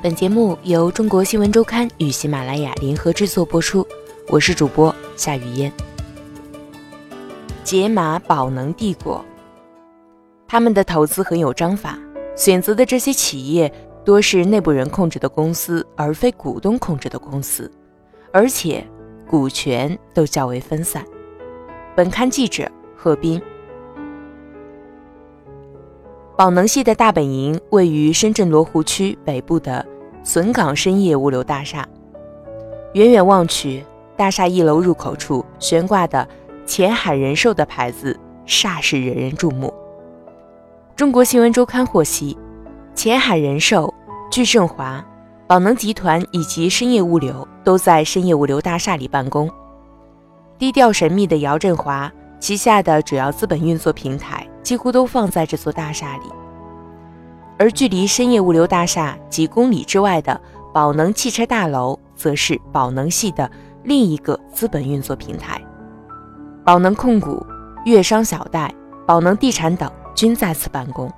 本节目由中国新闻周刊与喜马拉雅联合制作播出，我是主播夏雨嫣。解码宝能帝国，他们的投资很有章法，选择的这些企业多是内部人控制的公司，而非股东控制的公司，而且股权都较为分散。本刊记者贺斌。宝能系的大本营位于深圳罗湖区北部的笋岗深业物流大厦。远远望去，大厦一楼入口处悬挂的前海人寿的牌子煞是惹人注目。中国新闻周刊获悉，前海人寿、聚盛华、宝能集团以及深业物流都在深业物流大厦里办公。低调神秘的姚振华旗下的主要资本运作平台。几乎都放在这座大厦里，而距离深业物流大厦几公里之外的宝能汽车大楼，则是宝能系的另一个资本运作平台。宝能控股、粤商小贷、宝能地产等均在此办公。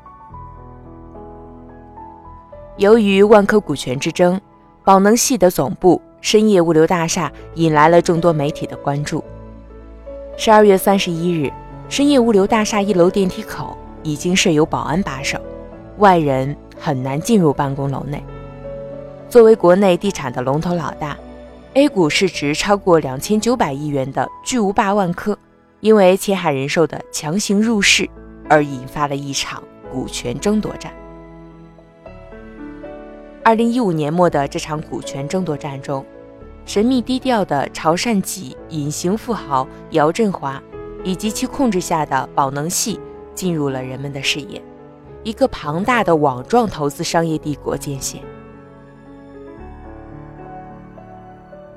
由于万科股权之争，宝能系的总部深业物流大厦引来了众多媒体的关注。十二月三十一日。深业物流大厦一楼电梯口已经设有保安把守，外人很难进入办公楼内。作为国内地产的龙头老大，A 股市值超过两千九百亿元的巨无霸万科，因为前海人寿的强行入市而引发了一场股权争夺战。二零一五年末的这场股权争夺战中，神秘低调的潮汕籍隐形富豪姚振华。以及其控制下的宝能系进入了人们的视野，一个庞大的网状投资商业帝国渐现。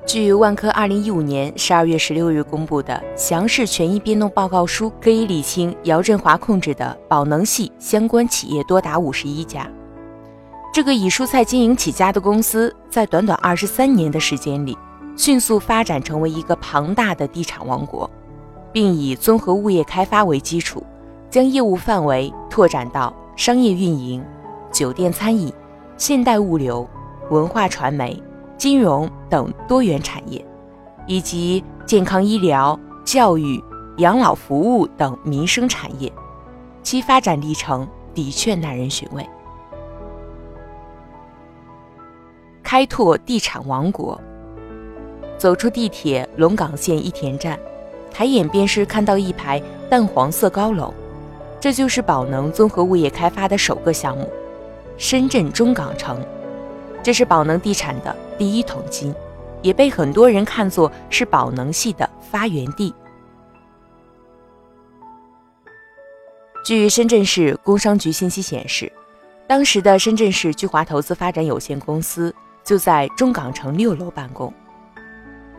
据万科二零一五年十二月十六日公布的详实权益变动报告书，可以理清姚振华控制的宝能系相关企业多达五十一家。这个以蔬菜经营起家的公司，在短短二十三年的时间里，迅速发展成为一个庞大的地产王国。并以综合物业开发为基础，将业务范围拓展到商业运营、酒店餐饮、现代物流、文化传媒、金融等多元产业，以及健康医疗、教育、养老服务等民生产业，其发展历程的确耐人寻味。开拓地产王国，走出地铁龙岗线一田站。抬眼便是看到一排淡黄色高楼，这就是宝能综合物业开发的首个项目——深圳中港城。这是宝能地产的第一桶金，也被很多人看作是宝能系的发源地。据深圳市工商局信息显示，当时的深圳市聚华投资发展有限公司就在中港城六楼办公。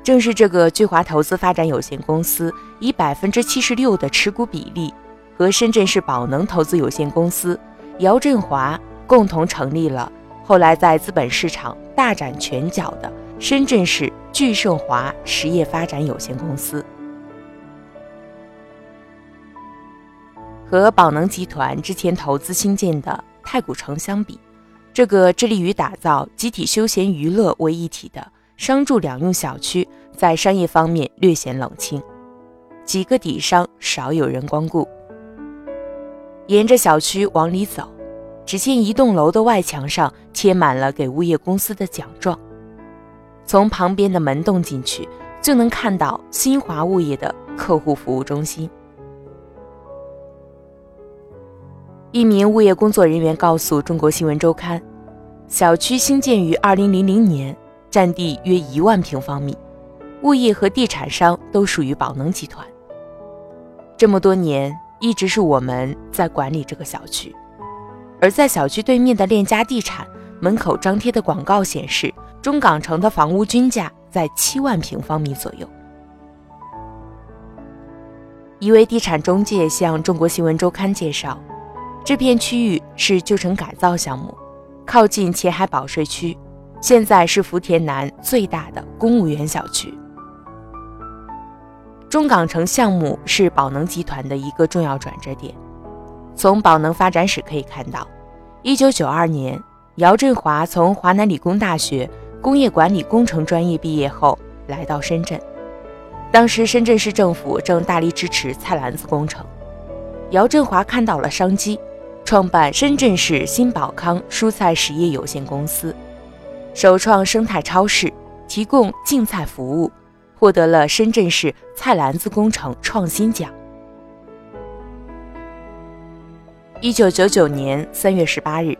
正是这个聚华投资发展有限公司以百分之七十六的持股比例，和深圳市宝能投资有限公司姚振华共同成立了后来在资本市场大展拳脚的深圳市聚盛华实业发展有限公司。和宝能集团之前投资兴建的太古城相比，这个致力于打造集体休闲娱乐为一体的。商住两用小区在商业方面略显冷清，几个底商少有人光顾。沿着小区往里走，只见一栋楼的外墙上贴满了给物业公司的奖状。从旁边的门洞进去，就能看到新华物业的客户服务中心。一名物业工作人员告诉中国新闻周刊：“小区兴建于二零零零年。”占地约一万平方米，物业和地产商都属于宝能集团。这么多年，一直是我们在管理这个小区。而在小区对面的链家地产门口张贴的广告显示，中港城的房屋均价在七万平方米左右。一位地产中介向中国新闻周刊介绍，这片区域是旧城改造项目，靠近前海保税区。现在是福田南最大的公务员小区。中港城项目是宝能集团的一个重要转折点。从宝能发展史可以看到，一九九二年姚振华从华南理工大学工业管理工程专业毕业后，来到深圳。当时深圳市政府正大力支持菜篮子工程，姚振华看到了商机，创办深圳市新宝康蔬菜实业有限公司，首创生态超市，提供净菜服务，获得了深圳市菜篮子工程创新奖。一九九九年三月十八日。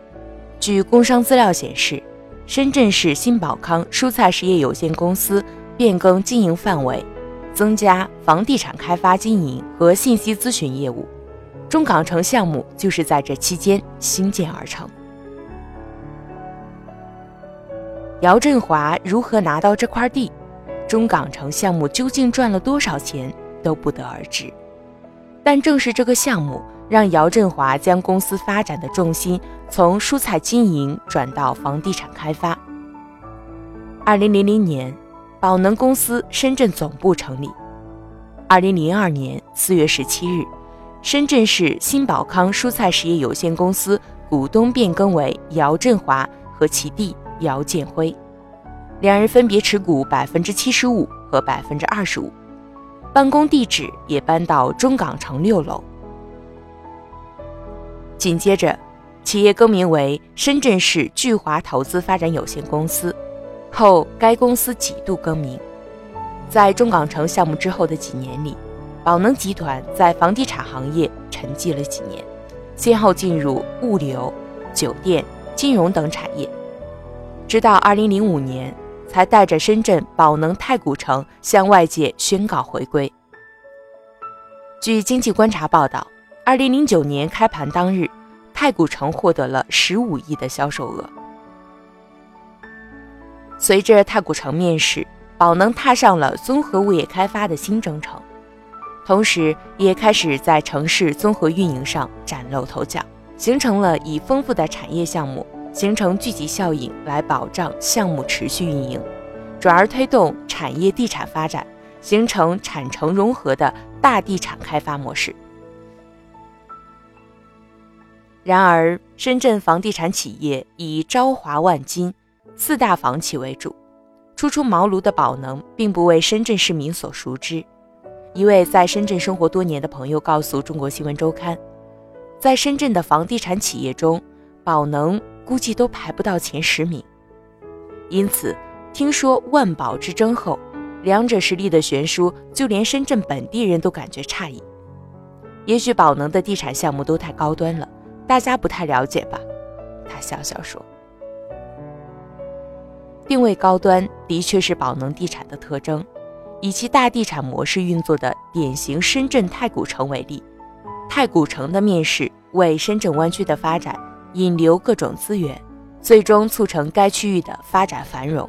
据工商资料显示，深圳市新宝康蔬菜实业有限公司变更经营范围，增加房地产开发经营和信息咨询业务。中港城项目就是在这期间兴建而成。姚振华如何拿到这块地？中港城项目究竟赚了多少钱都不得而知。但正是这个项目。让姚振华将公司发展的重心从蔬菜经营转到房地产开发。二零零零年，宝能公司深圳总部成立。二零零二年四月十七日，深圳市新宝康蔬菜实业有限公司股东变更为姚振华和其弟姚建辉，两人分别持股百分之七十五和百分之二十五，办公地址也搬到中港城六楼。紧接着，企业更名为深圳市聚华投资发展有限公司，后该公司几度更名。在中港城项目之后的几年里，宝能集团在房地产行业沉寂了几年，先后进入物流、酒店、金融等产业，直到2005年才带着深圳宝能太古城向外界宣告回归。据经济观察报道。二零零九年开盘当日，太古城获得了十五亿的销售额。随着太古城面世，宝能踏上了综合物业开发的新征程，同时也开始在城市综合运营上崭露头角，形成了以丰富的产业项目形成聚集效应来保障项目持续运营，转而推动产业地产发展，形成产城融合的大地产开发模式。然而，深圳房地产企业以朝华万金四大房企为主，初出茅庐的宝能并不为深圳市民所熟知。一位在深圳生活多年的朋友告诉中国新闻周刊，在深圳的房地产企业中，宝能估计都排不到前十名。因此，听说万宝之争后，两者实力的悬殊，就连深圳本地人都感觉诧异。也许宝能的地产项目都太高端了。大家不太了解吧？他笑笑说：“定位高端的确是宝能地产的特征。以其大地产模式运作的典型深圳太古城为例，太古城的面世为深圳湾区的发展引流各种资源，最终促成该区域的发展繁荣。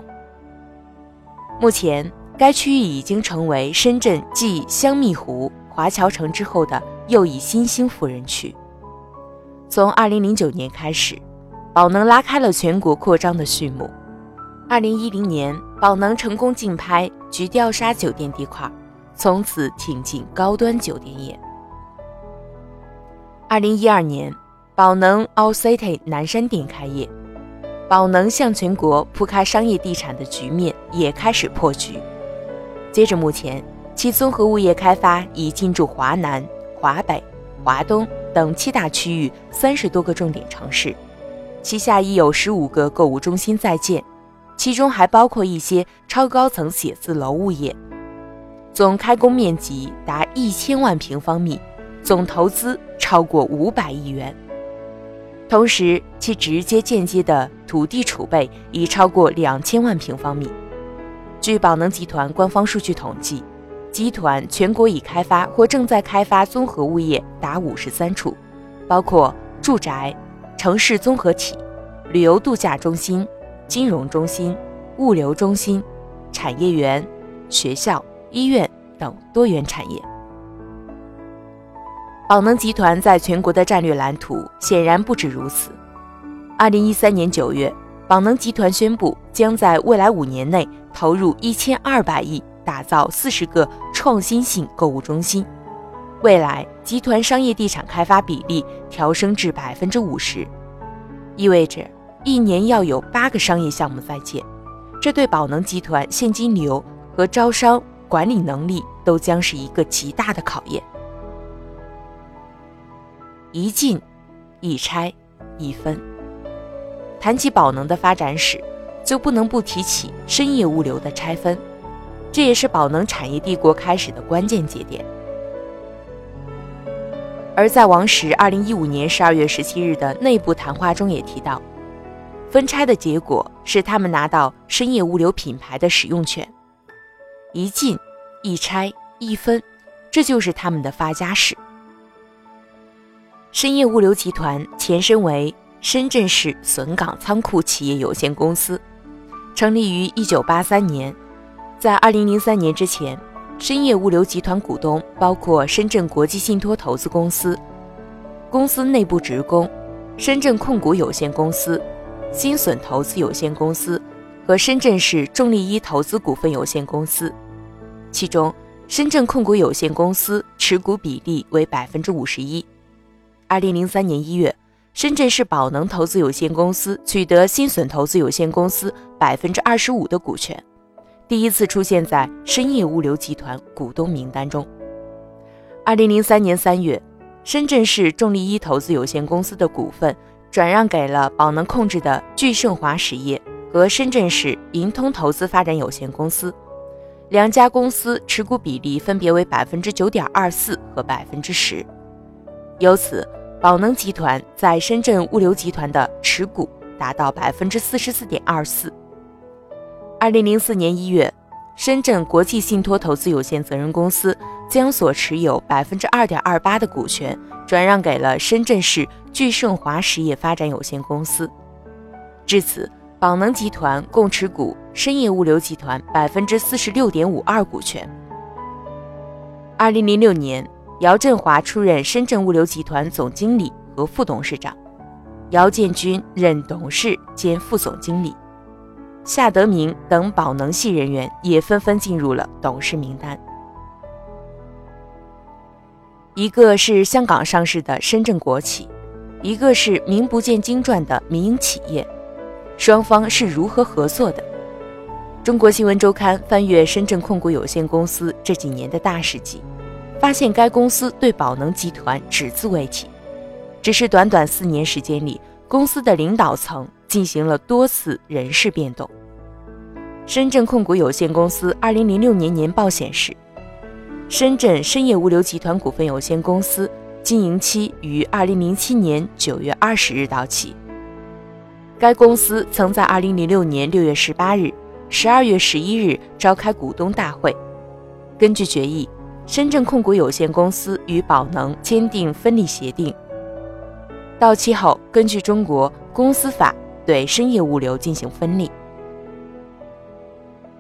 目前，该区域已经成为深圳继香蜜湖、华侨城之后的又一新兴富人区。”从二零零九年开始，宝能拉开了全国扩张的序幕。二零一零年，宝能成功竞拍菊钓沙酒店地块，从此挺进高端酒店业。二零一二年，宝能 All City 南山店开业，宝能向全国铺开商业地产的局面也开始破局。接着，目前其综合物业开发已进驻华南、华北、华东。等七大区域三十多个重点城市，旗下已有十五个购物中心在建，其中还包括一些超高层写字楼物业，总开工面积达一千万平方米，总投资超过五百亿元。同时，其直接间接的土地储备已超过两千万平方米。据宝能集团官方数据统计。集团全国已开发或正在开发综合物业达五十三处，包括住宅、城市综合体、旅游度假中心、金融中心、物流中心、产业园、学校、医院等多元产业。宝能集团在全国的战略蓝图显然不止如此。二零一三年九月，宝能集团宣布将在未来五年内投入一千二百亿。打造四十个创新性购物中心，未来集团商业地产开发比例调升至百分之五十，意味着一年要有八个商业项目在建，这对宝能集团现金流和招商管理能力都将是一个极大的考验。一进一拆一分，谈起宝能的发展史，就不能不提起深业物流的拆分，这也是宝能产业帝国开始的关键节点。而在王石二零一五年十二月十七日的内部谈话中也提到，分拆的结果是他们拿到深业物流品牌的使用权，一进一拆一分，这就是他们的发家史。深业物流集团前身为深圳市笋岗仓库企业有限公司，成立于一九八三年。在二零零三年之前，深业物流集团股东包括深圳国际信托投资公司、公司内部职工、深圳控股有限公司、新笋投资有限公司和深圳市重利一投资股份有限公司。其中，深圳控股有限公司持股比例为百分之五十一。二零零三年一月，深圳市宝能投资有限公司取得新笋投资有限公司百分之二十五的股权，第一次出现在深业物流集团股东名单中。二零零三年三月，深圳市重力一投资有限公司的股份转让给了宝能控制的聚盛华实业和深圳市盈通投资发展有限公司，两家公司持股比例分别为百分之九点二四和百分之十，由此。宝能集团在深圳物流集团的持股达到百分之四十四点二四。二零零四年一月，深圳国际信托投资有限责任公司将所持有百分之二点二八的股权转让给了深圳市聚盛华实业发展有限公司。至此，宝能集团共持股深业物流集团百分之四十六点五二股权。二零零六年。姚振华出任深圳物流集团总经理和副董事长，姚建军任董事兼副总经理，夏德明等宝能系人员也纷纷进入了董事名单。一个是香港上市的深圳国企，一个是名不见经传的民营企业，双方是如何合作的？中国新闻周刊翻阅深圳控股有限公司这几年的大事记。发现该公司对宝能集团只字未提，只是短短四年时间里，公司的领导层进行了多次人事变动。深圳控股有限公司二零零六年年报显示，深圳深业物流集团股份有限公司经营期于二零零七年九月二十日到期。该公司曾在二零零六年六月十八日、十二月十一日召开股东大会，根据决议。深圳控股有限公司与宝能签订分立协定，到期后根据中国公司法对深业物流进行分立。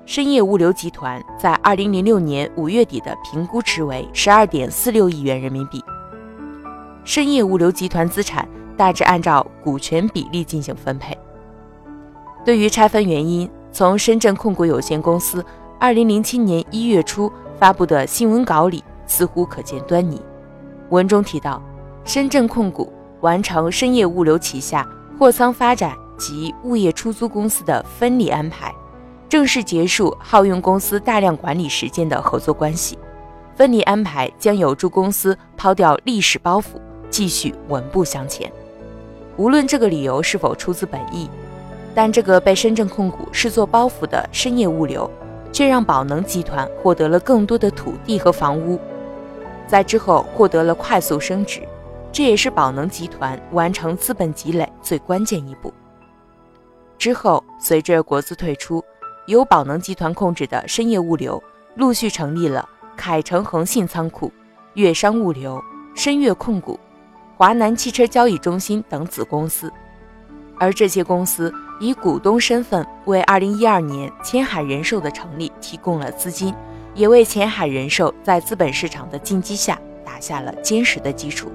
深业物流集团在二零零六年五月底的评估值为十二点四六亿元人民币。深业物流集团资产大致按照股权比例进行分配。对于拆分原因，从深圳控股有限公司二零零七年一月初。发布的新闻稿里似乎可见端倪。文中提到，深圳控股完成深业物流旗下货仓发展及物业出租公司的分离安排，正式结束耗用公司大量管理时间的合作关系。分离安排将有助公司抛掉历史包袱，继续稳步向前。无论这个理由是否出自本意，但这个被深圳控股视作包袱的深业物流。却让宝能集团获得了更多的土地和房屋，在之后获得了快速升值，这也是宝能集团完成资本积累最关键一步。之后，随着国资退出，由宝能集团控制的深业物流陆续成立了凯城恒信仓库、粤商物流、深粤控股、华南汽车交易中心等子公司。而这些公司以股东身份为2012年前海人寿的成立提供了资金，也为前海人寿在资本市场的进击下打下了坚实的基础。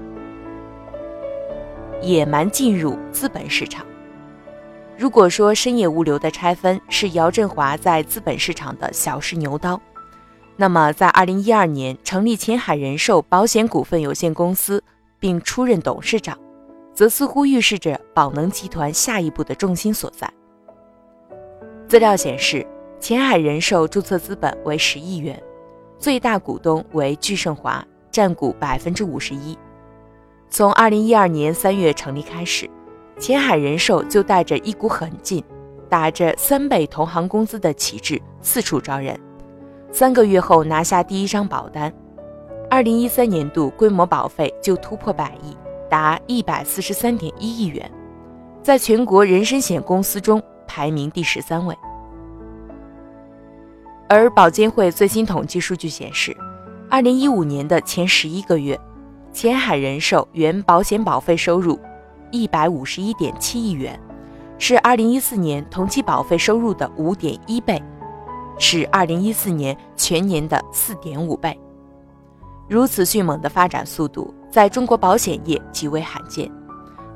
野蛮进入资本市场。如果说深夜物流的拆分是姚振华在资本市场的小试牛刀，那么在2012年成立前海人寿保险股份有限公司并出任董事长。则似乎预示着宝能集团下一步的重心所在。资料显示，前海人寿注册资本为十亿元，最大股东为聚盛华，占股百分之五十一。从二零一二年三月成立开始，前海人寿就带着一股狠劲，打着三倍同行工资的旗帜四处招人。三个月后拿下第一张保单，二零一三年度规模保费就突破百亿。达一百四十三点一亿元，在全国人身险公司中排名第十三位。而保监会最新统计数据显示，二零一五年的前十一个月，前海人寿原保险保费收入一百五十一点七亿元，是二零一四年同期保费收入的五点一倍，是二零一四年全年的四点五倍。如此迅猛的发展速度。在中国保险业极为罕见，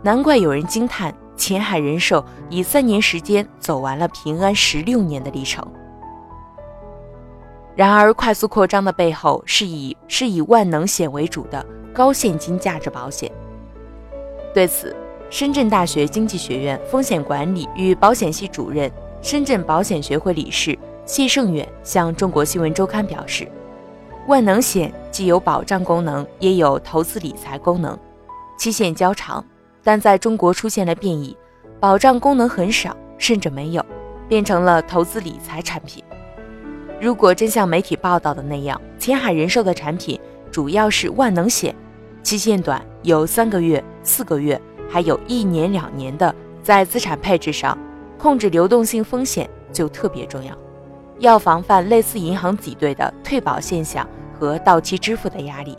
难怪有人惊叹前海人寿以三年时间走完了平安十六年的历程。然而，快速扩张的背后是以是以万能险为主的高现金价值保险。对此，深圳大学经济学院风险管理与保险系主任、深圳保险学会理事谢胜远向中国新闻周刊表示。万能险既有保障功能，也有投资理财功能，期限较长，但在中国出现了变异，保障功能很少，甚至没有，变成了投资理财产品。如果真像媒体报道的那样，前海人寿的产品主要是万能险，期限短，有三个月、四个月，还有一年、两年的，在资产配置上控制流动性风险就特别重要，要防范类似银行挤兑的退保现象。和到期支付的压力。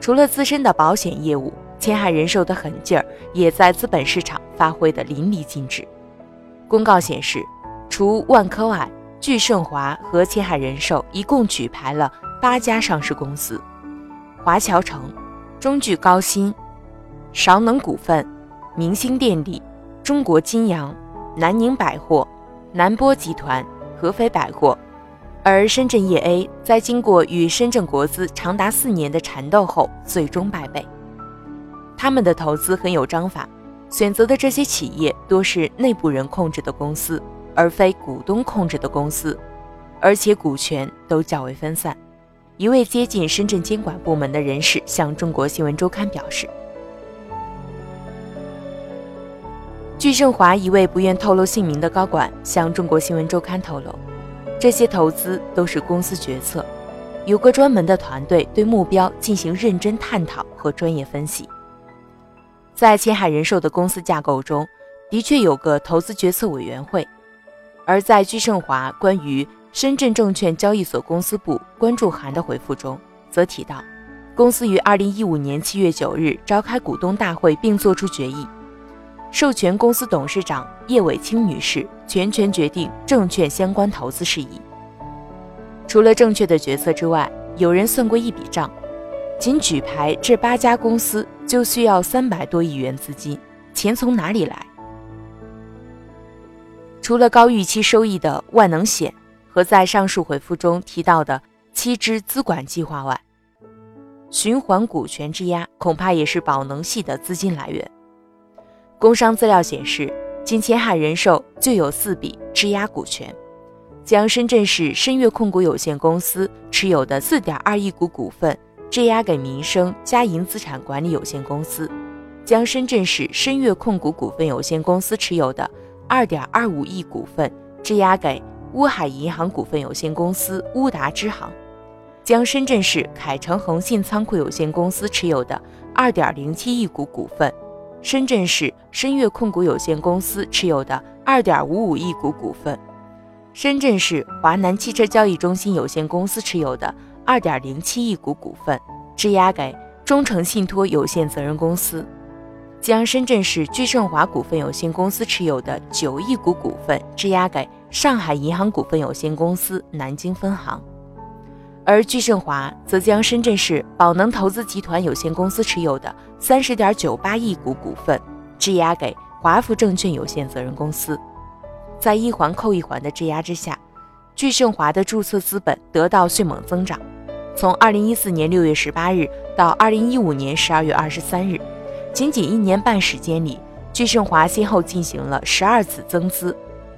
除了自身的保险业务，前海人寿的狠劲儿也在资本市场发挥的淋漓尽致。公告显示，除万科外，聚盛华和前海人寿一共举牌了八家上市公司：华侨城、中聚高新、韶能股份、明星电力、中国金阳、南宁百货、南波集团、合肥百货。而深圳业 A 在经过与深圳国资长达四年的缠斗后，最终败北。他们的投资很有章法，选择的这些企业多是内部人控制的公司，而非股东控制的公司，而且股权都较为分散。一位接近深圳监管部门的人士向中国新闻周刊表示，据盛华一位不愿透露姓名的高管向中国新闻周刊透露。这些投资都是公司决策，有个专门的团队对目标进行认真探讨和专业分析。在前海人寿的公司架构中，的确有个投资决策委员会，而在居盛华关于深圳证券交易所公司部关注函的回复中，则提到，公司于二零一五年七月九日召开股东大会，并作出决议。授权公司董事长叶伟清女士全权决定证券相关投资事宜。除了正确的决策之外，有人算过一笔账，仅举牌这八家公司就需要三百多亿元资金，钱从哪里来？除了高预期收益的万能险和在上述回复中提到的七支资管计划外，循环股权质押恐怕也是宝能系的资金来源。工商资料显示，仅前海人寿就有四笔质押股权，将深圳市深粤控股有限公司持有的四点二亿股股份质押给民生嘉银资产管理有限公司，将深圳市深粤控股股份有限公司持有的二点二五亿股份质押给乌海银行股份有限公司乌达支行，将深圳市凯城恒信仓库有限公司持有的二点零七亿股股份。深圳市深悦控股有限公司持有的二点五五亿股股份，深圳市华南汽车交易中心有限公司持有的二点零七亿股股份，质押给中诚信托有限责任公司，将深圳市聚盛华股份有限公司持有的九亿股股份质押给上海银行股份有限公司南京分行。而聚盛华则将深圳市宝能投资集团有限公司持有的三十点九八亿股股份质押给华福证券有限责任公司，在一环扣一环的质押之下，聚盛华的注册资本得到迅猛增长。从二零一四年六月十八日到二零一五年十二月二十三日，仅仅一年半时间里，聚盛华先后进行了十二次增资，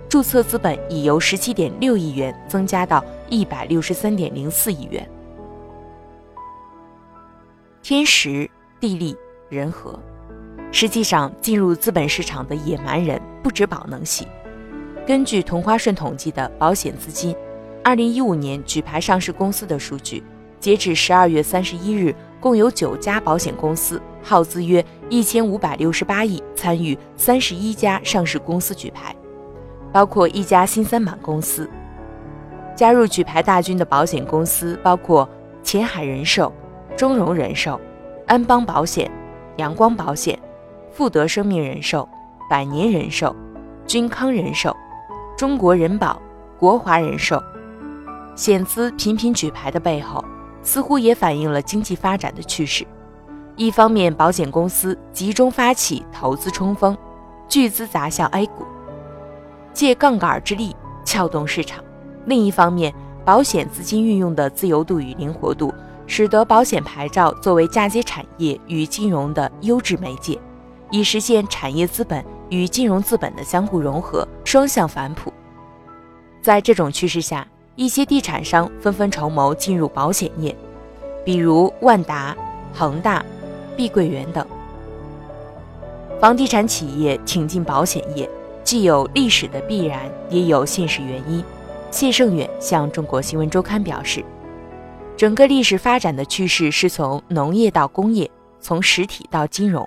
注册资本已由十七点六亿元增加到一百六十三点零四亿元。天时、地利、人和，实际上进入资本市场的野蛮人不止宝能系。根据同花顺统计的保险资金，二零一五年举牌上市公司的数据，截至十二月三十一日，共有九家保险公司耗资约一千五百六十八亿，参与三十一家上市公司举牌，包括一家新三板公司。加入举牌大军的保险公司包括前海人寿、中融人寿、安邦保险、阳光保险、富德生命人寿、百年人寿、君康人寿。中国人保、国华人寿险资频频举牌的背后，似乎也反映了经济发展的趋势。一方面，保险公司集中发起投资冲锋，巨资砸向 A 股，借杠杆之力撬动市场；另一方面，保险资金运用的自由度与灵活度，使得保险牌照作为嫁接产业与金融的优质媒介，以实现产业资本。与金融资本的相互融合，双向反哺。在这种趋势下，一些地产商纷纷筹谋进入保险业，比如万达、恒大、碧桂园等。房地产企业挺进保险业，既有历史的必然，也有现实原因。谢胜远向中国新闻周刊表示，整个历史发展的趋势是从农业到工业，从实体到金融。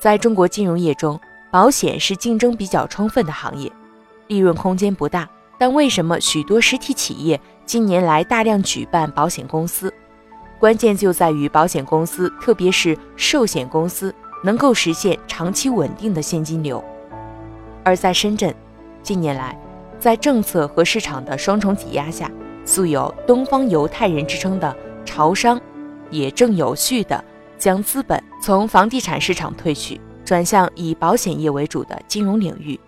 在中国金融业中，保险是竞争比较充分的行业，利润空间不大。但为什么许多实体企业近年来大量举办保险公司？关键就在于保险公司，特别是寿险公司，能够实现长期稳定的现金流。而在深圳，近年来，在政策和市场的双重挤压下，素有“东方犹太人”之称的潮商，也正有序地将资本从房地产市场退去。转向以保险业为主的金融领域，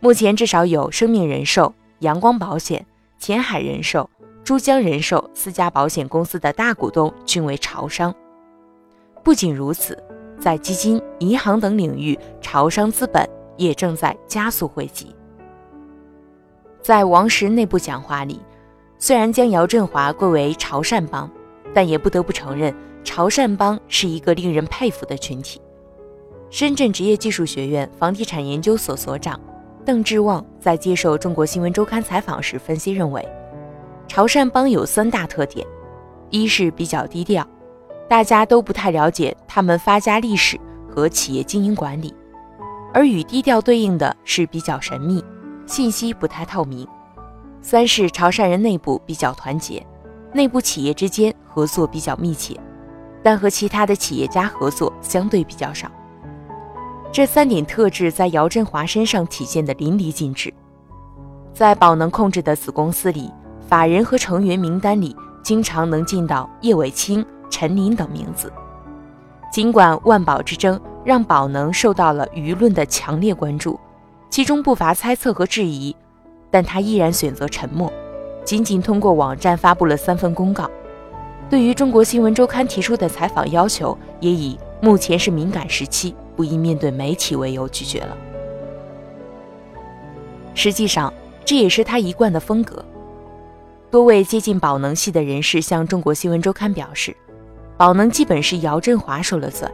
目前至少有生命人寿、阳光保险、前海人寿、珠江人寿四家保险公司的大股东均为潮商。不仅如此，在基金、银行等领域，潮商资本也正在加速汇集。在王石内部讲话里，虽然将姚振华归为潮汕帮，但也不得不承认，潮汕帮是一个令人佩服的群体。深圳职业技术学院房地产研究所所长邓志旺在接受中国新闻周刊采访时分析认为，潮汕帮有三大特点：一是比较低调，大家都不太了解他们发家历史和企业经营管理；而与低调对应的是比较神秘，信息不太透明；三是潮汕人内部比较团结，内部企业之间合作比较密切，但和其他的企业家合作相对比较少。这三点特质在姚振华身上体现得淋漓尽致。在宝能控制的子公司里，法人和成员名单里经常能见到叶伟清、陈林等名字。尽管万宝之争让宝能受到了舆论的强烈关注，其中不乏猜测和质疑，但他依然选择沉默，仅仅通过网站发布了三份公告。对于中国新闻周刊提出的采访要求，也以目前是敏感时期。不宜面对媒体为由拒绝了。实际上，这也是他一贯的风格。多位接近宝能系的人士向中国新闻周刊表示，宝能基本是姚振华说了算。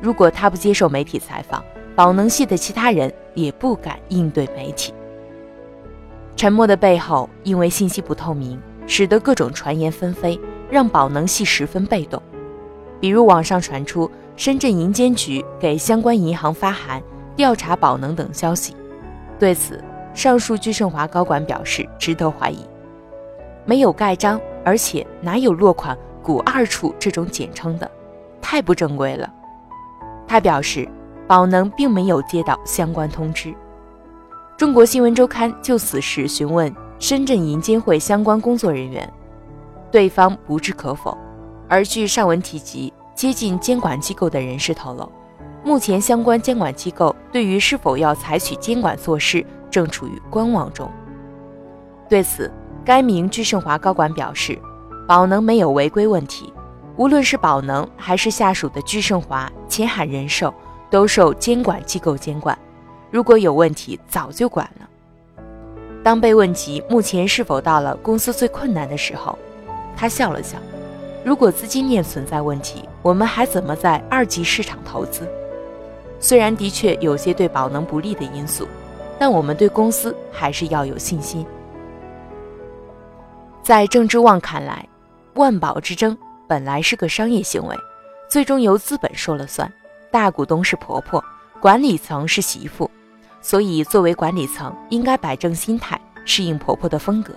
如果他不接受媒体采访，宝能系的其他人也不敢应对媒体。沉默的背后，因为信息不透明，使得各种传言纷飞，让宝能系十分被动。比如网上传出。深圳银监局给相关银行发函调查宝能等消息，对此，上述聚盛华高管表示值得怀疑，没有盖章，而且哪有落款“股二处”这种简称的，太不正规了。他表示，宝能并没有接到相关通知。中国新闻周刊就此事询问深圳银监会相关工作人员，对方不置可否，而据上文提及。接近监管机构的人士透露，目前相关监管机构对于是否要采取监管措施正处于观望中。对此，该名钜盛华高管表示，宝能没有违规问题，无论是宝能还是下属的钜盛华、前海人寿，都受监管机构监管。如果有问题，早就管了。当被问及目前是否到了公司最困难的时候，他笑了笑。如果资金链存在问题，我们还怎么在二级市场投资？虽然的确有些对宝能不利的因素，但我们对公司还是要有信心。在郑之旺看来，万宝之争本来是个商业行为，最终由资本说了算。大股东是婆婆，管理层是媳妇，所以作为管理层应该摆正心态，适应婆婆的风格。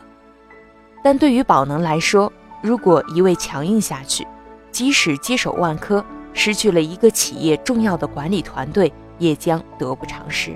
但对于宝能来说，如果一味强硬下去，即使接手万科，失去了一个企业重要的管理团队，也将得不偿失。